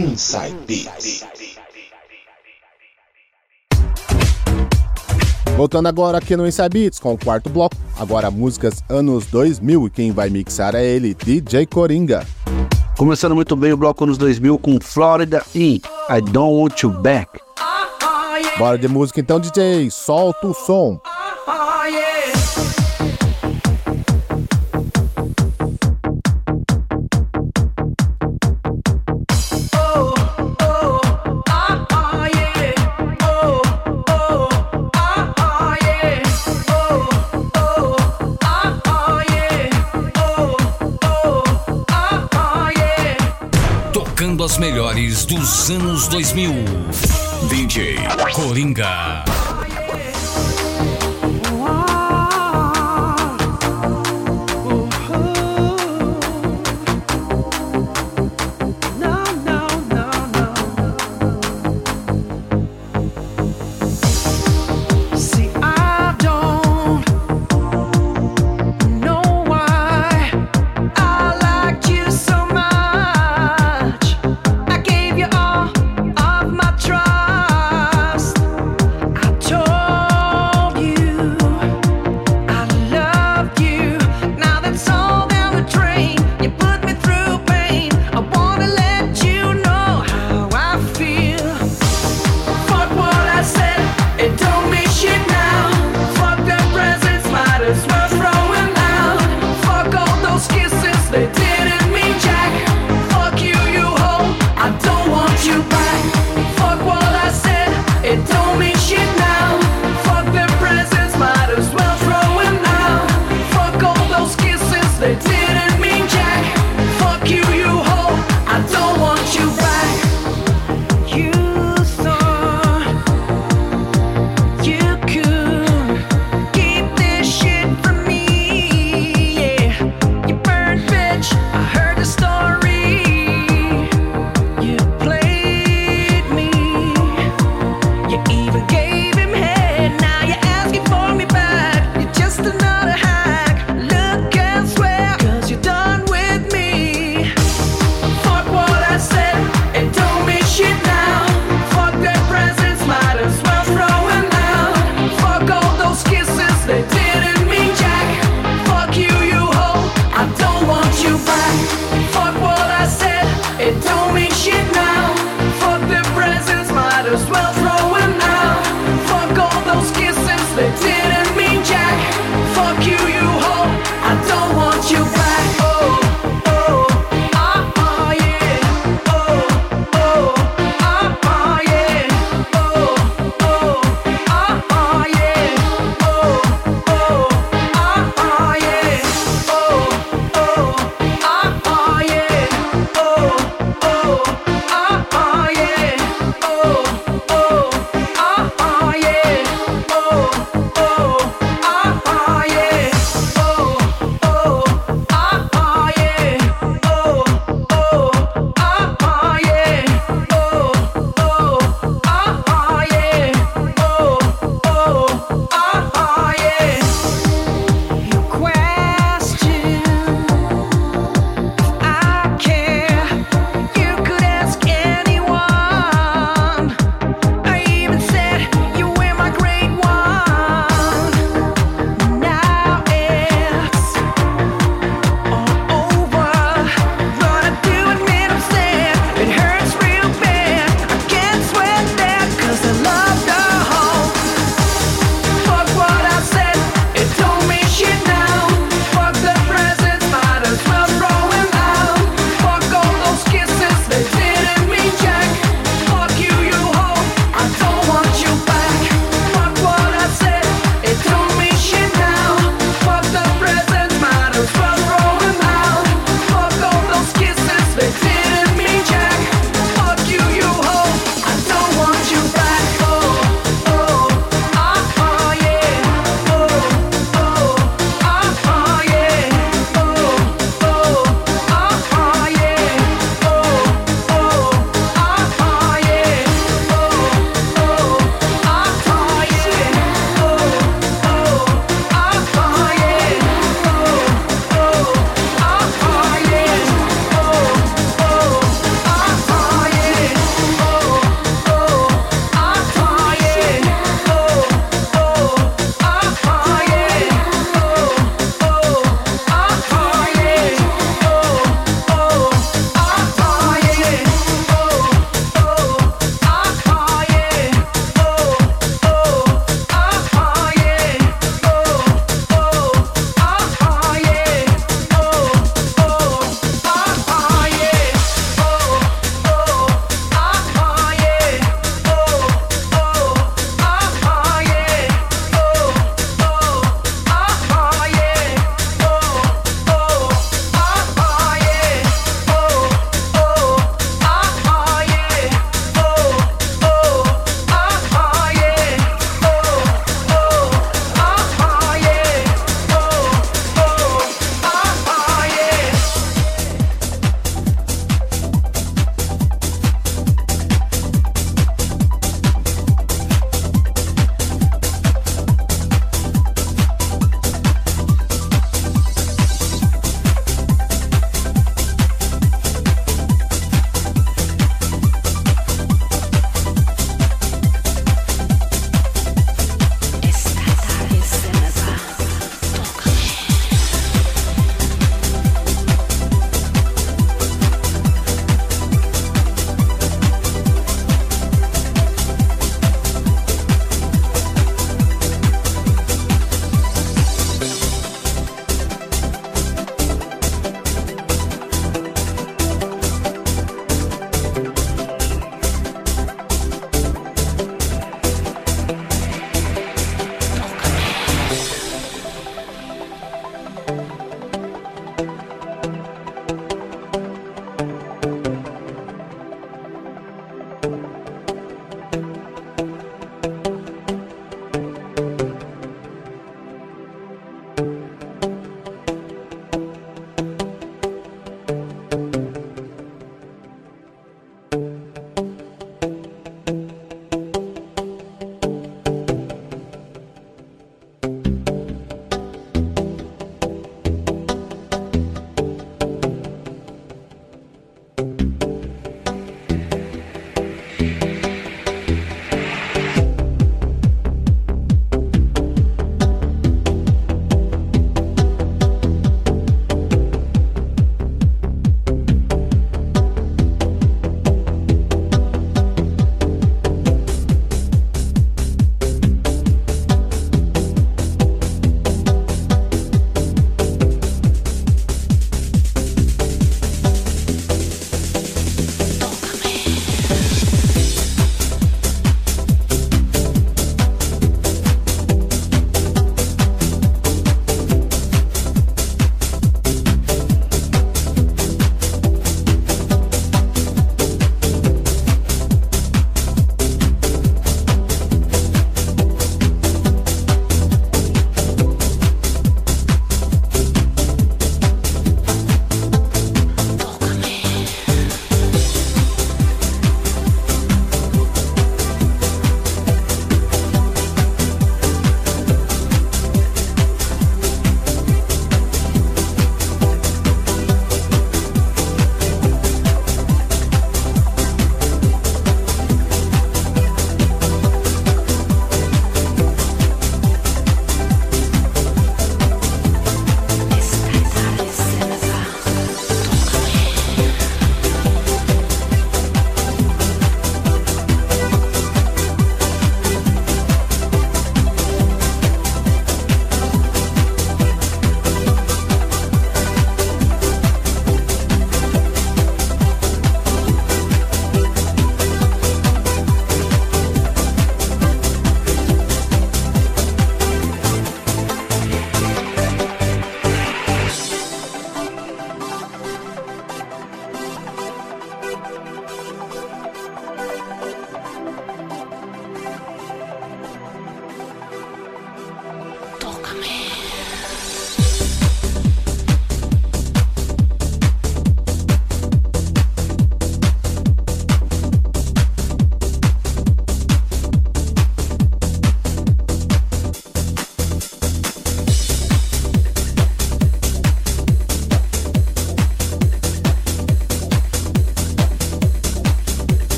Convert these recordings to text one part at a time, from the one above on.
Inside Beats. Voltando agora aqui no Inside Beats com o quarto bloco. Agora músicas anos 2000 e quem vai mixar é ele, DJ Coringa. Começando muito bem o bloco anos 2000 com Florida e I Don't Want You Back. Bora de música então, DJ, solta o som. Melhores dos anos 2000. DJ Coringa.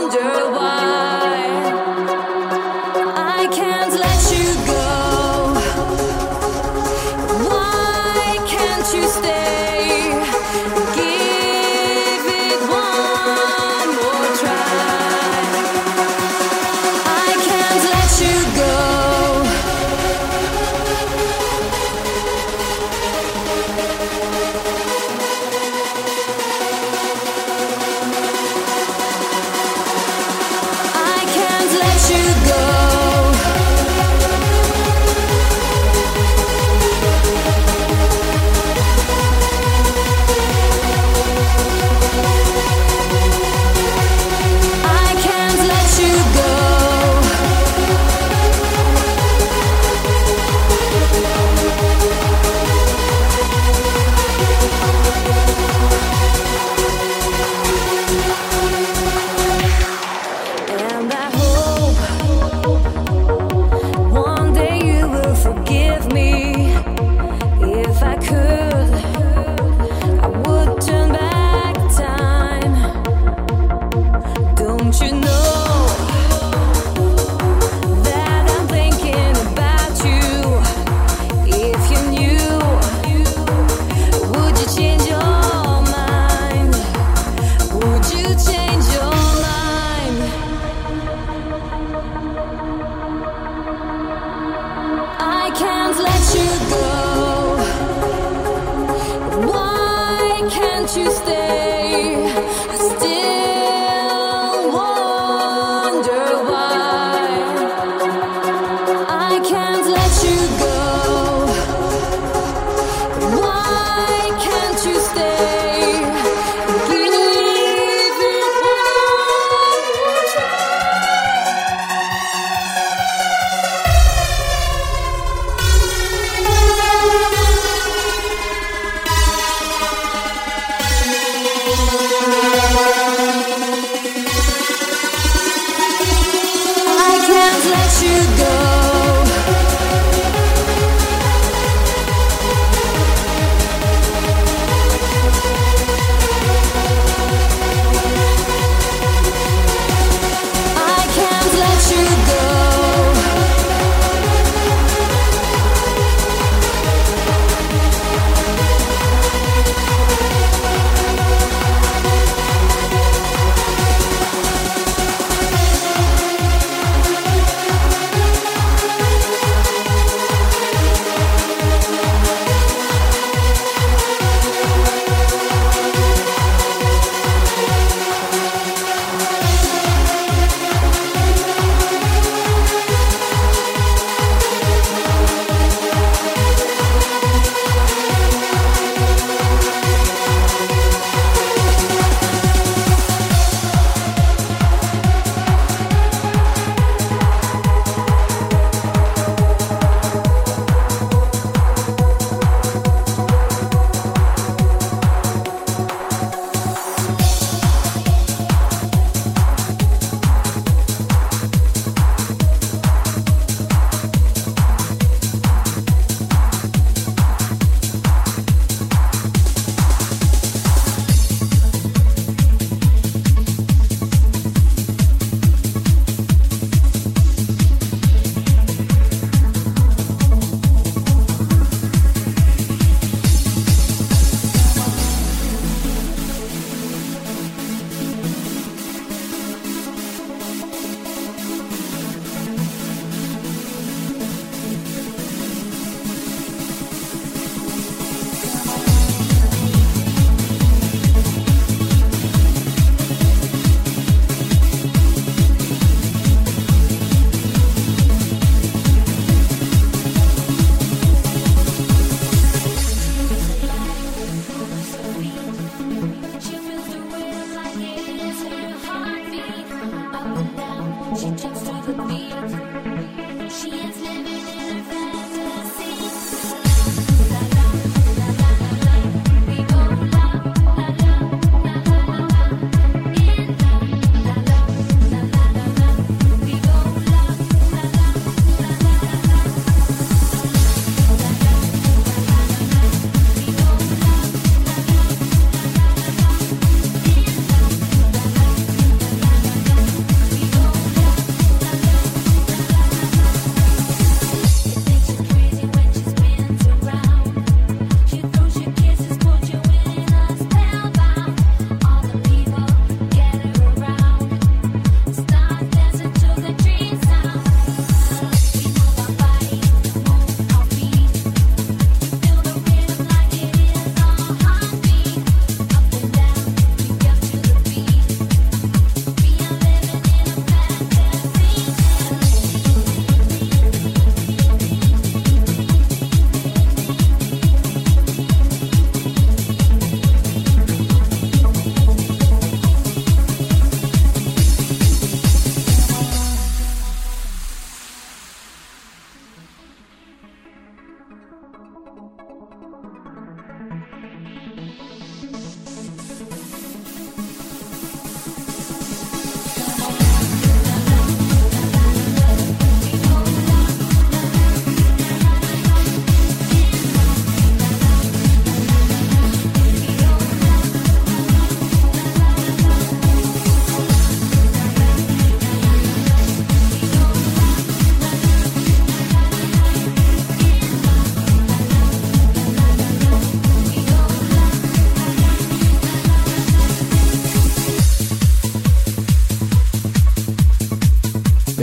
Wonder why.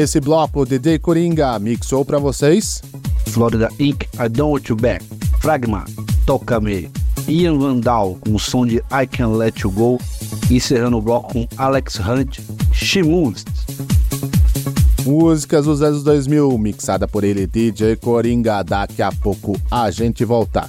Esse bloco DJ Coringa mixou para vocês Florida Inc. I Don't Want You Back. Fragma, Toca Me. Ian Vandal com o som de I Can Let You Go. Encerrando o bloco com Alex Hunt, She Moves. Músicas dos anos 2000, mixada por ele, DJ Coringa. Daqui a pouco a gente volta.